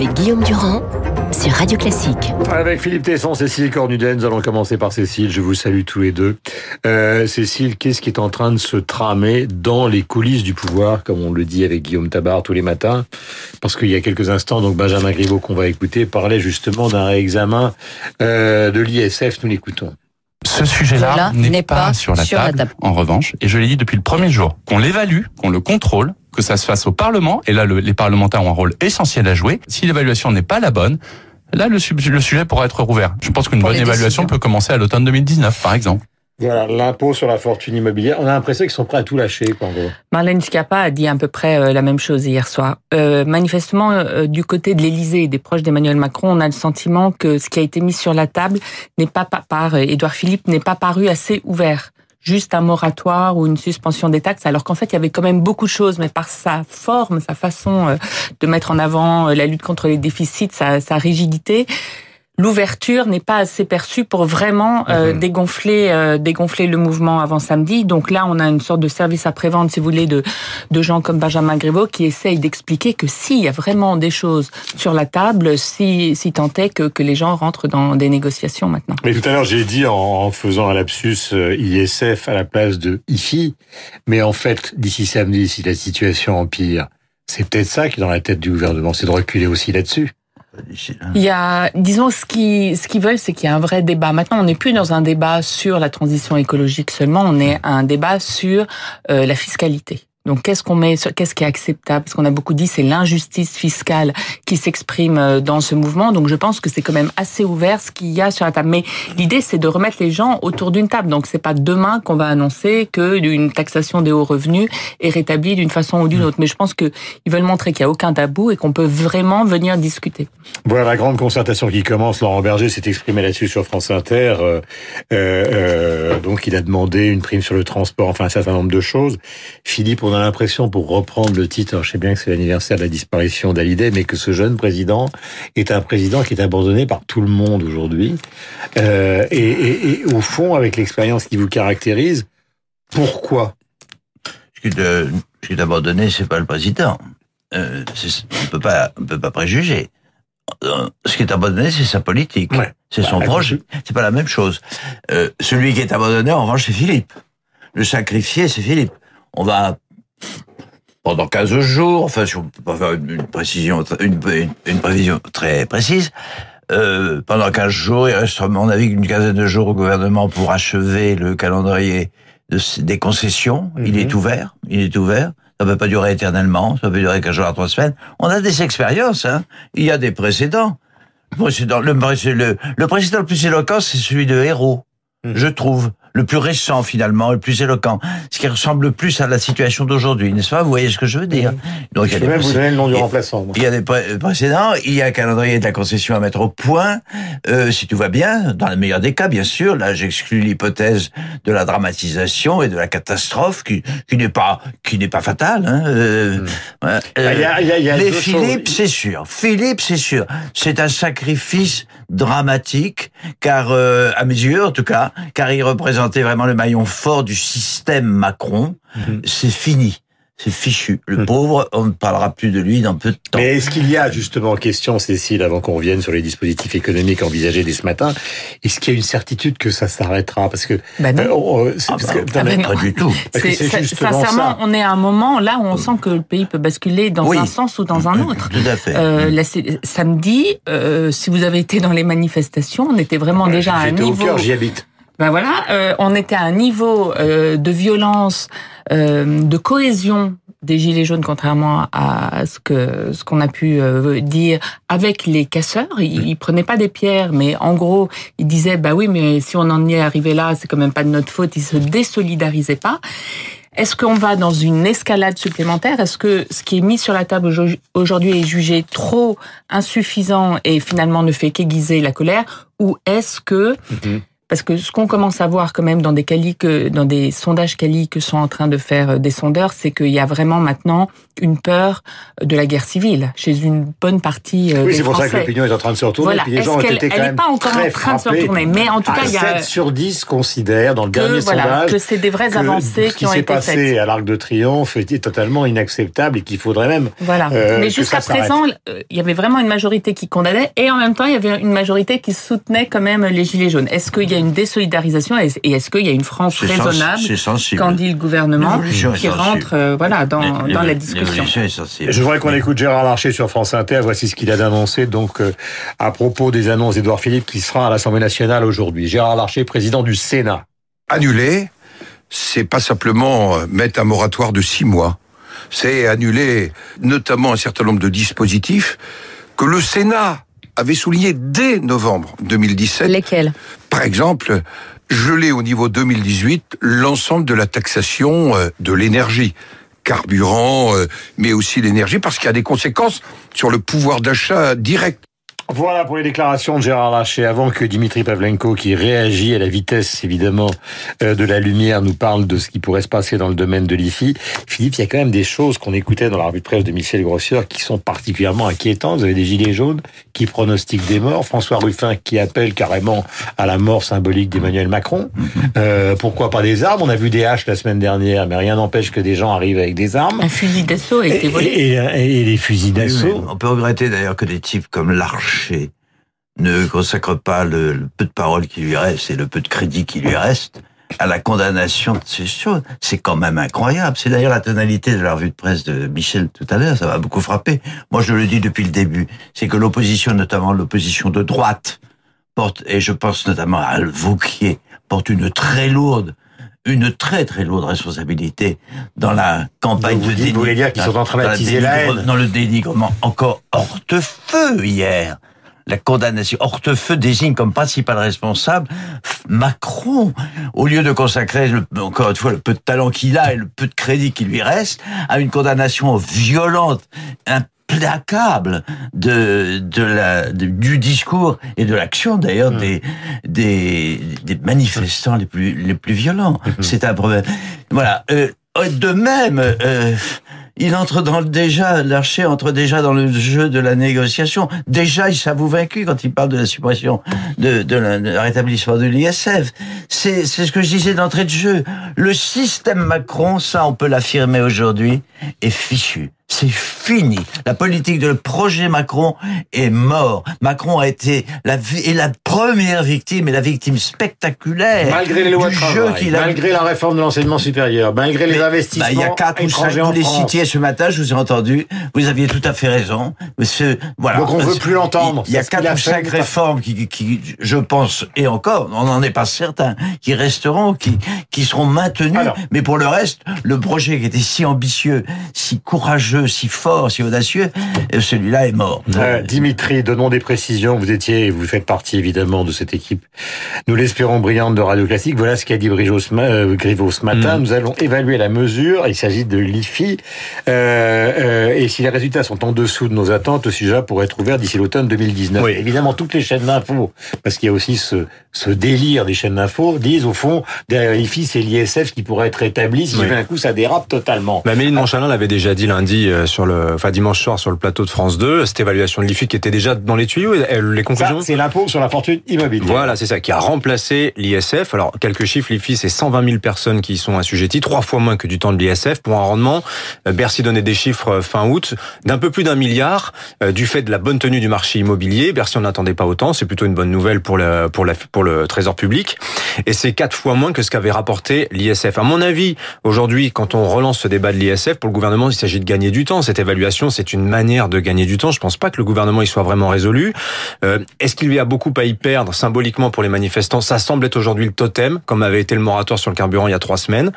avec Guillaume Durand sur Radio Classique. Avec Philippe Tesson, Cécile Cornuden, nous allons commencer par Cécile. Je vous salue tous les deux. Euh, Cécile, qu'est-ce qui est en train de se tramer dans les coulisses du pouvoir, comme on le dit avec Guillaume Tabar tous les matins? Parce qu'il y a quelques instants, donc Benjamin Griveaux, qu'on va écouter, parlait justement d'un réexamen euh, de l'ISF. Nous l'écoutons. Ce sujet-là n'est pas, sur, la, table, En revanche, et je l'ai dit depuis le premier jour, qu'on l'évalue, qu'on le contrôle, que ça se fasse au Parlement, et là les parlementaires ont un rôle essentiel à jouer. Si l'évaluation n'est pas la bonne, là le, sujet pourra être rouvert. Je pense qu'une bonne évaluation peut commencer à l'automne 2019, par exemple. Voilà, l'impôt sur la fortune immobilière. On a l'impression qu'ils sont prêts à tout lâcher, quoi, en gros. Marlène Schiappa a dit à peu près euh, la même chose hier soir. Euh, manifestement, euh, du côté de l'Élysée et des proches d'Emmanuel Macron, on a le sentiment que ce qui a été mis sur la table n'est pas par Édouard Philippe n'est pas paru assez ouvert juste un moratoire ou une suspension des taxes, alors qu'en fait, il y avait quand même beaucoup de choses, mais par sa forme, sa façon de mettre en avant la lutte contre les déficits, sa, sa rigidité, l'ouverture n'est pas assez perçue pour vraiment euh, mhm. dégonfler euh, dégonfler le mouvement avant samedi. Donc là, on a une sorte de service après-vente, si vous voulez, de, de gens comme Benjamin Griveaux qui essayent d'expliquer que s'il y a vraiment des choses sur la table, si, si tant est que, que les gens rentrent dans des négociations maintenant. Mais tout à l'heure, j'ai dit en, faisant un lapsus euh, ISF à la place de IFI, mais en fait, d'ici samedi, si la situation empire, c'est peut-être ça qui est dans la tête du gouvernement, c'est de reculer aussi là-dessus. Il y a, disons, ce qu'ils ce qu'ils veulent, c'est qu'il y a un vrai débat. Maintenant, on n'est plus dans un débat sur la transition écologique seulement, on est un débat sur euh, la fiscalité. Donc qu'est-ce qu'on met, qu'est-ce qui est acceptable? Parce qu'on a beaucoup dit c'est l'injustice fiscale qui s'exprime euh, dans ce mouvement. Donc je pense que c'est quand même assez ouvert ce qu'il y a sur la table. Mais l'idée c'est de remettre les gens autour d'une table. Donc c'est pas demain qu'on va annoncer que une taxation des hauts revenus est rétablie d'une façon ou d'une autre. Mais je pense que ils veulent montrer qu'il y a aucun tabou et qu'on peut vraiment venir discuter. Voilà la grande concertation qui commence. Laurent Berger s'est exprimé là-dessus sur France Inter. Euh, euh, donc il a demandé une prime sur le transport, enfin un certain nombre de choses. Philippe, on a l'impression, pour reprendre le titre, je sais bien que c'est l'anniversaire de la disparition d'Alidé, mais que ce jeune président est un président qui est abandonné par tout le monde aujourd'hui. Euh, et, au fond, avec l'expérience qui vous caractérise, pourquoi? Ce qui est abandonné, c'est pas le président. Euh, on peut pas, on peut pas préjuger. Euh, ce qui est abandonné, c'est sa politique, c'est son bah, projet. C'est pas la même chose. Euh, celui qui est abandonné, en revanche, c'est Philippe. Le sacrifié, c'est Philippe. On va pendant 15 jours, enfin, si on peut pas faire une, précision, une, une, prévision très précise, euh, pendant 15 jours, il reste, à mon avis, une quinzaine de jours au gouvernement pour achever le calendrier de, des concessions. Il est mhm. ouvert, il est ouvert. Ça ne peut pas durer éternellement, ça peut durer 15 jours à 3 semaines. On a des expériences, hein. Il y a des précédents. Le précédent, le, le, le précédent le plus éloquent, c'est celui de Héros, mhm. je trouve le plus récent finalement, le plus éloquent, ce qui ressemble plus à la situation d'aujourd'hui, n'est-ce pas? Vous voyez ce que je veux dire? Donc il y a des même vous le nom du remplaçant. Il y a des précédents, il y a un calendrier de la concession à mettre au point, euh, si tout va bien, dans le meilleur des cas, bien sûr. Là, j'exclus l'hypothèse de la dramatisation et de la catastrophe qui, qui n'est pas qui n'est pas fatale. Hein, euh, mais Philippe, c'est sûr. Philippe, c'est sûr. C'est un sacrifice dramatique, car euh, à mes yeux, en tout cas, car il représente vraiment le maillon fort du système Macron, mhm. c'est fini c'est fichu. Le hmm. pauvre, on ne parlera plus de lui dans peu de temps. Mais est-ce qu'il y a justement question, Cécile, avant qu'on revienne sur les dispositifs économiques envisagés dès ce matin, est-ce qu'il y a une certitude que ça s'arrêtera? Parce que ben non. Euh, ah bah, ah pas du tout. sincèrement, on est à un moment là où on sent que le pays peut basculer dans un sens ou dans un autre. Tout à fait. Euh, samedi, euh, si vous avez été dans les manifestations, on était vraiment déjà à un niveau. Au cœur, j'y habite. Ben voilà, euh, on était à un niveau euh, de violence, euh, de cohésion des gilets jaunes, contrairement à ce que ce qu'on a pu dire avec les casseurs. Ils, ils, prenaient pas des pierres, mais en gros, ils disaient bah oui, mais si on en est arrivé là, c'est quand même pas de notre faute. Ils se désolidarisaient pas. Est-ce qu'on va dans une escalade supplémentaire? Est-ce que ce qui est mis sur la table aujourd'hui est jugé trop insuffisant et finalement ne fait qu'aiguiser la colère? Ou est-ce que mhm parce que ce qu'on commence à voir quand même dans des dans des sondages quali que sont en train de faire euh, des sondeurs, c'est qu'il y a vraiment maintenant une peur de la guerre civile chez une bonne partie euh, oui, c'est pour ça que l'opinion est en train de se retourner. Voilà. les gens elle, n'est pas encore en train de se retourner, mais en tout cas, il y a 7 sur 10 considèrent dans le que, dernier voilà, sondage que c'est des vraies avancées qui, ont été faites. Ce qui s'est passé à l'Arc de Triomphe était totalement inacceptable et qu'il faudrait même. Voilà. Euh, mais jusqu'à présent, euh, il y avait vraiment une majorité qui condamnait et en même temps, il y avait une majorité qui soutenait quand même les gilets jaunes. Est-ce qu'il y a une désolidarisation et est-ce qu'il y a une France raisonnable quand dit le gouvernement qui rentre euh, voilà dans, dans la discussion Je voudrais qu'on écoute Gérard Larcher sur France Inter. Voici ce qu'il a d'annoncer donc euh, à propos des annonces d'Edouard Philippe qui sera à l'Assemblée nationale aujourd'hui. Gérard Larcher, président du Sénat. Annuler, c'est pas simplement euh, mettre un moratoire de six mois. C'est annuler notamment un certain nombre de dispositifs que le Sénat avait souligné dès novembre 2017. Lesquels? Par exemple, geler au niveau 2018 l'ensemble de la taxation euh, de l'énergie carburant, euh, mais aussi l'énergie, parce qu'il y a des conséquences sur le pouvoir d'achat direct. Voilà pour les déclarations de Gérard Larcher. Avant que Dimitri Pavlenko, qui réagit à la vitesse évidemment euh, de la lumière, nous parle de ce qui pourrait se passer dans le domaine de l'IFI, Philippe, il y a quand même des choses qu'on écoutait dans la revue de presse de Michel Grossier qui sont particulièrement inquiétantes. Vous avez des gilets jaunes qui pronostiquent des morts, François Ruffin qui appelle carrément à la mort symbolique d'Emmanuel Macron. Euh, pourquoi pas des armes? On a vu des haches la semaine dernière, mais rien n'empêche que des gens arrivent avec des armes. Un fusil d'assaut a été volé. Et, et, et les fusils d'assaut. on peut regretter d'ailleurs que des types comme Larcher ne consacre pas le, peu de paroles qui lui reste et le peu de crédit qui lui reste à la condamnation de ces choses. C'est quand même incroyable. C'est d'ailleurs la tonalité de la revue de presse de Michel tout à l'heure. Ça m'a beaucoup frappé. Moi, je le dis depuis le début. C'est que l'opposition, notamment l'opposition de droite, porte, et je pense notamment à Vauquier, porte une très lourde une très très lourde responsabilité dans la campagne vous de dénigrement. Vous voulez dire qu'ils sont en train d'attiser la haine Dans le dénigrement encore hors de feu hier la condamnation. Hortefeux désigne comme principal responsable Macron, au lieu de consacrer, le, encore une fois, le peu de talent qu'il a et le peu de crédit qui lui reste, à une condamnation violente, implacable de, de la, du discours et de l'action d'ailleurs mmh. des, des, des manifestants les plus, les plus violents. Mmh. C'est un problème. Voilà. Euh, de même, euh, il entre dans déjà, l'archer entre déjà dans le jeu de la négociation. Déjà, il s'avoue vaincu quand il parle de la suppression de, de, la, rétablissement de l'ISF. C'est, c'est ce que je disais d'entrée de jeu. Le système Macron, ça, on peut l'affirmer aujourd'hui, est fichu. C'est fini. La politique de le projet Macron est mort. Macron a été la, est la première victime et la victime spectaculaire. Malgré les lois de travail, malgré la réforme de l'enseignement supérieur, malgré les investissements bah, il y a quatre ou cinq, vous les citiez ce matin, je vous ai entendu. Vous aviez tout à fait raison. Monsieur, voilà. Donc on veut plus l'entendre. Il y a quatre ou cinq réformes qui, qui, je pense, et encore, on n'en est pas certain, qui resteront, qui, qui seront maintenues. mais pour le reste, le projet qui était si ambitieux, si courageux, si fort, si audacieux, celui-là est mort. Euh, Dimitri, donnons des précisions. Vous étiez, vous faites partie évidemment de cette équipe, nous l'espérons brillante de Radio Classique. Voilà ce qu'a dit euh, Griveaux ce matin. Mm. Nous allons évaluer la mesure. Il s'agit de l'IFI. Euh, euh, et si les résultats sont en dessous de nos attentes, le sujet pourrait être ouvert d'ici l'automne 2019. Oui. Évidemment, toutes les chaînes d'infos, parce qu'il y a aussi ce, ce délire des chaînes d'infos, disent au fond, derrière l'IFI, c'est l'ISF qui pourrait être établi si d'un coup ça dérape totalement. Mais Méline Monchalin l'avait déjà dit lundi euh, sur le, enfin dimanche soir sur le plateau de France 2, cette évaluation de l'IFI qui était déjà dans les tuyaux, les conclusions. C'est l'impôt sur la fortune immobilière. Voilà, c'est ça, qui a remplacé l'ISF. Alors quelques chiffres, l'IFI c'est 120 000 personnes qui y sont assujetties, trois fois moins que du temps de l'ISF pour un rendement. Euh, Bercy donnait des chiffres euh, fin août d'un peu plus d'un milliard du fait de la bonne tenue du marché immobilier. Bercy on n'attendait pas autant, c'est plutôt une bonne nouvelle pour le pour la pour le Trésor public. Et c'est quatre fois moins que ce qu'avait rapporté l'ISF. À mon avis, aujourd'hui, quand on relance ce débat de l'ISF, pour le gouvernement, il s'agit de gagner du temps. Cette évaluation, c'est une manière de gagner du temps. Je pense pas que le gouvernement y soit vraiment résolu. Euh, Est-ce qu'il y a beaucoup à y perdre symboliquement pour les manifestants? Ça semble être aujourd'hui le totem, comme avait été le moratoire sur le carburant il y a trois semaines.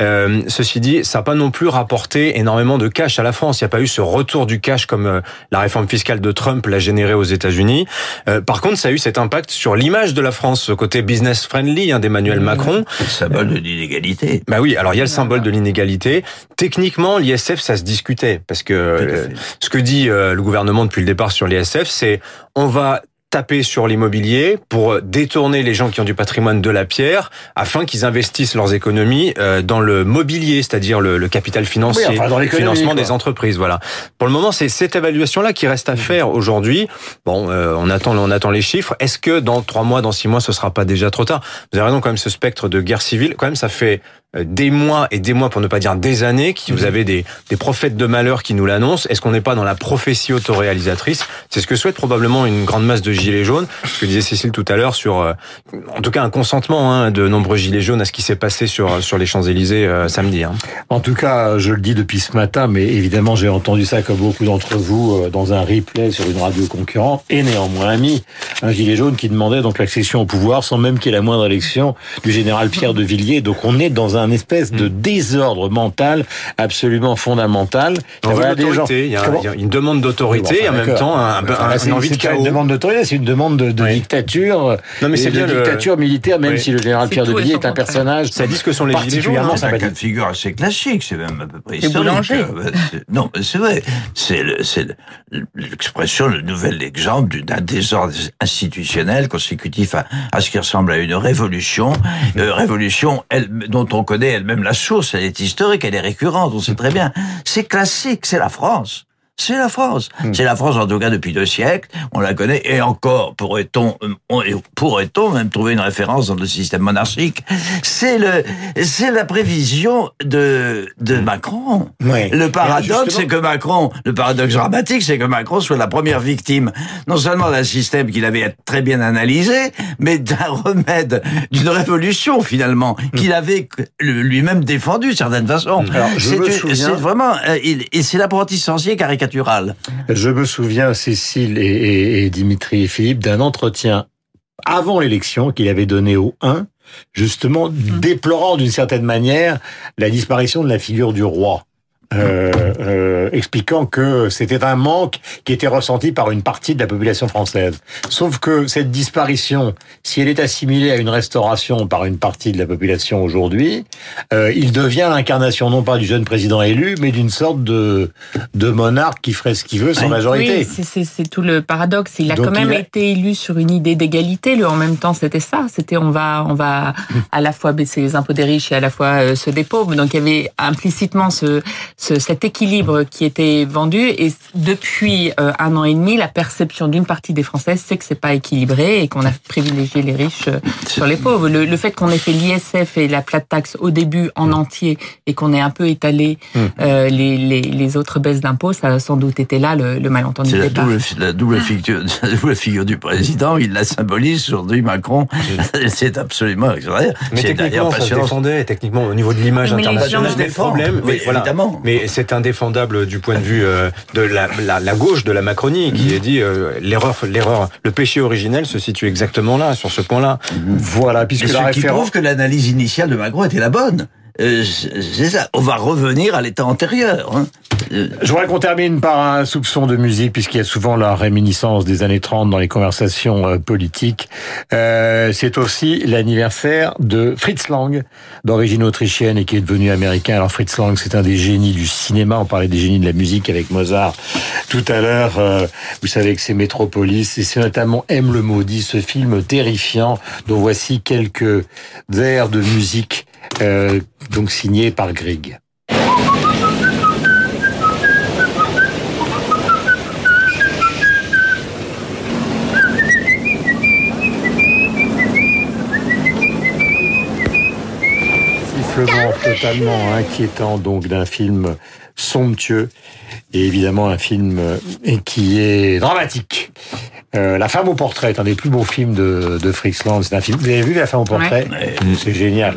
Euh, ceci dit, ça n'a pas non plus rapporté énormément de cash à la France. Il n'y a pas eu ce retour du cash comme euh, la réforme fiscale de Trump l'a généré aux États-Unis. Euh, par contre, ça a eu cet impact sur l'image de la France, ce côté business friendly hein, d'Emmanuel mmh. Macron. Le symbole de l'inégalité. Bah oui, alors il y a le symbole de l'inégalité. Techniquement, l'ISF, ça se discutait parce que ce que dit euh, le gouvernement depuis le départ sur l'ISF, c'est on va taper sur l'immobilier pour détourner les gens qui ont du patrimoine de la pierre afin qu'ils investissent leurs économies euh, dans le mobilier, c'est-à-dire le, capital financier, le financement des entreprises. Voilà. Pour le moment, c'est cette évaluation-là qui reste à faire aujourd'hui. Bon, euh, on attend, on attend les chiffres. Est-ce que dans trois mois, dans six mois, ce sera pas déjà trop tard? Vous avez raison, quand même, ce spectre de guerre civile, quand même, ça fait euh, des mois et des mois, pour ne pas dire des années, qui vous mhm. avez des, des prophètes de malheur qui nous l'annoncent. Est-ce qu'on n'est pas dans la prophétie autoréalisatrice? C'est ce que souhaite probablement une grande masse de gilets jaunes. Ce que disait Cécile tout à l'heure sur, euh, en tout cas, un consentement hein, de nombreux gilets jaunes à ce qui s'est passé sur sur les Champs Élysées euh, samedi. Hein. En tout cas, je le dis depuis ce matin, mais évidemment, j'ai entendu ça comme beaucoup d'entre vous dans un replay sur une radio concurrente et néanmoins ami, un gilet jaune qui demandait donc l'accession au pouvoir sans même qu'il y ait la moindre élection du général Pierre de Villiers. Donc on est dans un un espèce de hmm. désordre mental absolument fondamental. Il y, a des gens... il, y a, une demande d'autorité et en même temps un, un, envie de chaos. une demande d'autorité, c'est une demande de, dictature. Non mais c'est bien de dictature militaire, même si le général Pierre de Villiers est un personnage. Ça dit ce que sont les particulièrement C'est un cas de figure assez classique, c'est même à peu près historique. Euh, non, c'est vrai. C'est l'expression, le nouvel exemple d'un désordre institutionnel consécutif à, ce qui ressemble à une révolution, euh, révolution elle, dont on connaît connaît elle-même la source, elle est historique, elle est récurrente, on sait très bien. C'est classique, c'est la France. C'est la France. Hmm. C'est la France en tout cas depuis deux siècles. On la connaît et encore pourrait-on euh, pourrait-on même trouver une référence dans le système monarchique? C'est le c'est la prévision de de hmm. Macron. Le paradoxe c'est que Macron, le paradoxe dramatique c'est que Macron soit la première victime non seulement d'un système qu'il avait très bien analysé, mais d'un remède d'une révolution finalement hmm. qu'il avait lui-même défendu d'une certaine façon. C'est vraiment euh, et c'est l'apprenti sorcier caricature je me souviens, Cécile et, Dimitri et Philippe, d'un entretien avant l'élection qu'il avait donné au 1, justement mmh. déplorant d'une certaine manière la disparition de la figure du roi. Euh, euh, expliquant que c'était un manque qui était ressenti par une partie de la population française. Sauf que cette disparition, si elle est assimilée à une restauration par une partie de la population aujourd'hui, euh, il devient l'incarnation non pas du jeune président élu, mais d'une sorte de, de monarque qui ferait ce qu'il veut sans majorité. Oui, c'est tout le paradoxe. Il a quand même été élu sur une idée d'égalité. Le en même temps, c'était ça. C'était on va on va à la fois baisser les impôts des riches et à la fois euh, ceux des pauvres. Donc il y avait implicitement ce cet équilibre qui était vendu. Et depuis euh, un an et demi, la perception d'une partie des Français, c'est que c'est pas équilibré et qu'on a privilégié les riches euh, sur les pauvres. Le, fait qu'on ait fait l'ISF et la flat tax au début en mm. entier et qu'on ait un peu étalé mm. euh, les, les, les, autres baisses d'impôts, ça a sans doute été là le, le malentendu. C'est la double, la double figure, la double figure du président. Il la symbolise aujourd'hui Macron. c'est absolument extraordinaire. Mais techniquement, ça se défendait. Techniquement, au niveau de l'image internationale, des problèmes. Mais, voilà. évidemment. Mais c'est indéfendable du point de vue euh, de la, la, gauche de la Macronie qui mm-hmm. est dit euh, l'erreur, l'erreur, le péché originel se situe exactement là, sur ce point-là. Mm-hmm. Voilà, puisque la référence... qui prouve que l'analyse initiale de Macron était la bonne. Euh, c'est ça. On va revenir à l'état antérieur. Hein. Je voudrais qu'on termine par un soupçon de musique, puisqu'il y a souvent la réminiscence des années 30 dans les conversations euh, politiques. Euh, c'est aussi l'anniversaire de Fritz Lang, d'origine autrichienne et qui est devenu américain. Alors Fritz Lang, c'est un des génies du cinéma. On parlait des génies de la musique avec Mozart tout à l'heure. Euh, vous savez que c'est Metropolis et c'est notamment M le maudit, ce film terrifiant dont voici quelques vers de musique euh, donc signé par Grieg. Sifflement totalement inquiétant donc d'un film somptueux et évidemment un film euh, qui est dramatique. Euh, la femme au portrait est un des plus beaux films de, de Fritz Lang. C'est un film. Vous avez vu La femme au portrait C'est génial.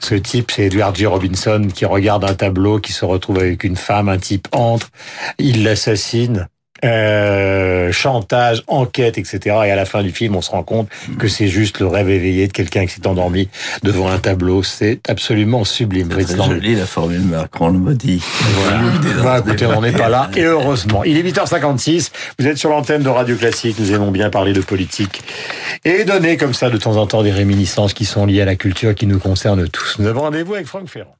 Ce type, c'est Edward G. Robinson qui regarde un tableau, qui se retrouve avec une femme. Un type entre, il l'assassine. Euh, chantage, enquête, etc. Et à la fin du film, on se rend compte que c'est juste le rêve éveillé de quelqu'un qui s'est endormi devant un tableau. C'est absolument sublime. C'est joli la formule Macron le maudit. Voilà. Bah, écoutez, on n'est pas là. Et heureusement. Il est 8h56. Vous êtes sur l'antenne de Radio Classique. Nous aimons bien parler de politique et donner comme ça de temps en temps des réminiscences qui sont liées à la culture qui nous concerne tous. Nous avons rendez-vous avec Franck Ferrand.